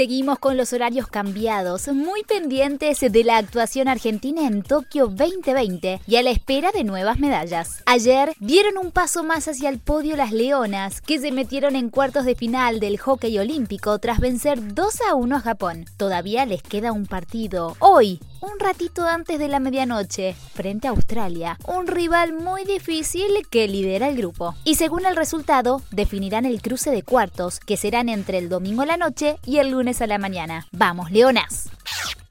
Seguimos con los horarios cambiados, muy pendientes de la actuación argentina en Tokio 2020 y a la espera de nuevas medallas. Ayer dieron un paso más hacia el podio las Leonas, que se metieron en cuartos de final del hockey olímpico tras vencer 2 a 1 a Japón. Todavía les queda un partido. Hoy, un ratito antes de la medianoche, frente a Australia, un rival muy difícil que lidera el grupo. Y según el resultado, definirán el cruce de cuartos, que serán entre el domingo la noche y el lunes a la mañana. ¡Vamos, Leonas!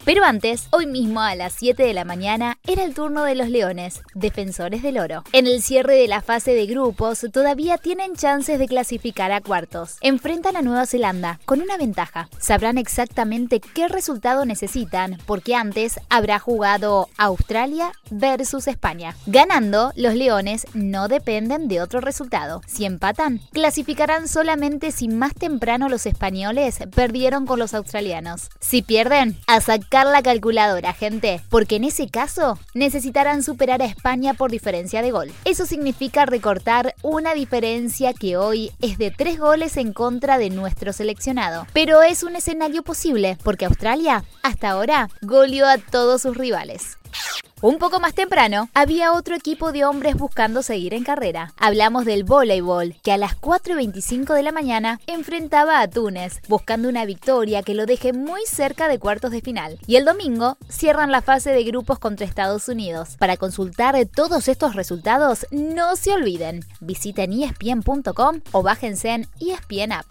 Pero antes, hoy mismo a las 7 de la mañana, era el turno de los Leones, defensores del oro. En el cierre de la fase de grupos, todavía tienen chances de clasificar a cuartos. Enfrentan a Nueva Zelanda, con una ventaja. Sabrán exactamente qué resultado necesitan, porque antes habrá jugado Australia versus España. Ganando, los Leones no dependen de otro resultado. Si empatan, clasificarán solamente si más temprano los españoles perdieron con los australianos. Si pierden, a la calculadora, gente, porque en ese caso necesitarán superar a España por diferencia de gol. Eso significa recortar una diferencia que hoy es de tres goles en contra de nuestro seleccionado. Pero es un escenario posible, porque Australia hasta ahora goleó a todos sus rivales. Un poco más temprano, había otro equipo de hombres buscando seguir en carrera. Hablamos del voleibol, que a las 4 y 25 de la mañana enfrentaba a Túnez, buscando una victoria que lo deje muy cerca de cuartos de final. Y el domingo cierran la fase de grupos contra Estados Unidos. Para consultar todos estos resultados, no se olviden, visiten espn.com o bájense en ESPN App.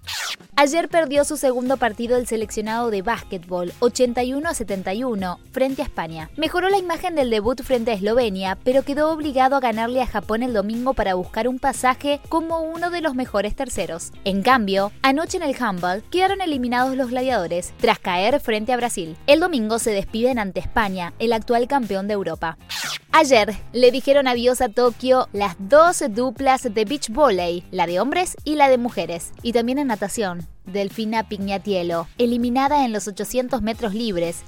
Ayer perdió su segundo partido el seleccionado de básquetbol, 81 a 71, frente a España. Mejoró la imagen del debut frente a Eslovenia, pero quedó obligado a ganarle a Japón el domingo para buscar un pasaje como uno de los mejores terceros. En cambio, anoche en el Humboldt quedaron eliminados los gladiadores tras caer frente a Brasil. El domingo se despiden ante España, el actual campeón de Europa. Ayer le dijeron adiós a Tokio las dos duplas de beach volley, la de hombres y la de mujeres, y también en natación. Delfina Pignatielo, eliminada en los 800 metros libres.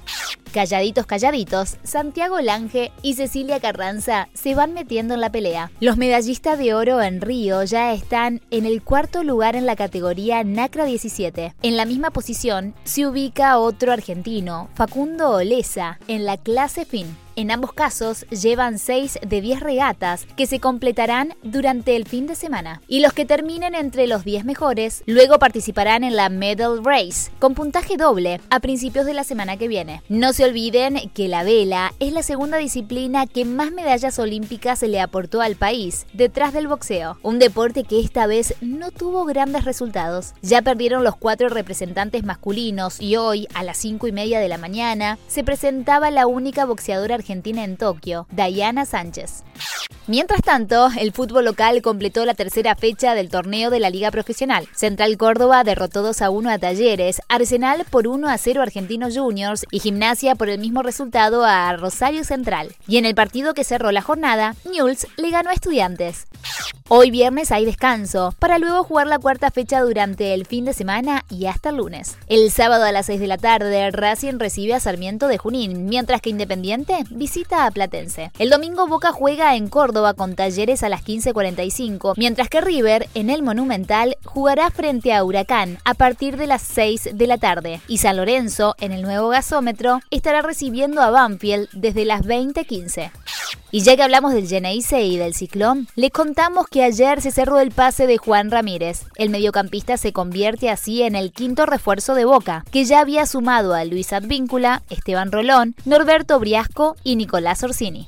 Calladitos, calladitos, Santiago Lange y Cecilia Carranza se van metiendo en la pelea. Los medallistas de oro en Río ya están en el cuarto lugar en la categoría NACRA 17. En la misma posición se ubica otro argentino, Facundo Olesa, en la clase fin. En ambos casos llevan 6 de 10 regatas que se completarán durante el fin de semana. Y los que terminen entre los 10 mejores luego participarán en la Medal Race con puntaje doble a principios de la semana que viene. No olviden que la vela es la segunda disciplina que más medallas olímpicas se le aportó al país, detrás del boxeo. Un deporte que esta vez no tuvo grandes resultados. Ya perdieron los cuatro representantes masculinos y hoy, a las 5 y media de la mañana, se presentaba la única boxeadora argentina en Tokio, Diana Sánchez. Mientras tanto, el fútbol local completó la tercera fecha del torneo de la Liga Profesional. Central Córdoba derrotó 2 a 1 a Talleres, Arsenal por 1 a 0 Argentinos Juniors y Gimnasia por el mismo resultado a Rosario Central. Y en el partido que cerró la jornada, Newell's le ganó a Estudiantes. Hoy viernes hay descanso, para luego jugar la cuarta fecha durante el fin de semana y hasta el lunes. El sábado a las 6 de la tarde, Racing recibe a Sarmiento de Junín, mientras que Independiente visita a Platense. El domingo Boca juega en Córdoba con Talleres a las 15.45, mientras que River, en el Monumental, jugará frente a Huracán a partir de las 6 de la tarde. Y San Lorenzo, en el nuevo gasómetro, estará recibiendo a Banfield desde las 20.15. Y ya que hablamos del Geneise y del Ciclón, les contamos que ayer se cerró el pase de Juan Ramírez. El mediocampista se convierte así en el quinto refuerzo de Boca, que ya había sumado a Luis Advíncula, Esteban Rolón, Norberto Briasco y Nicolás Orsini.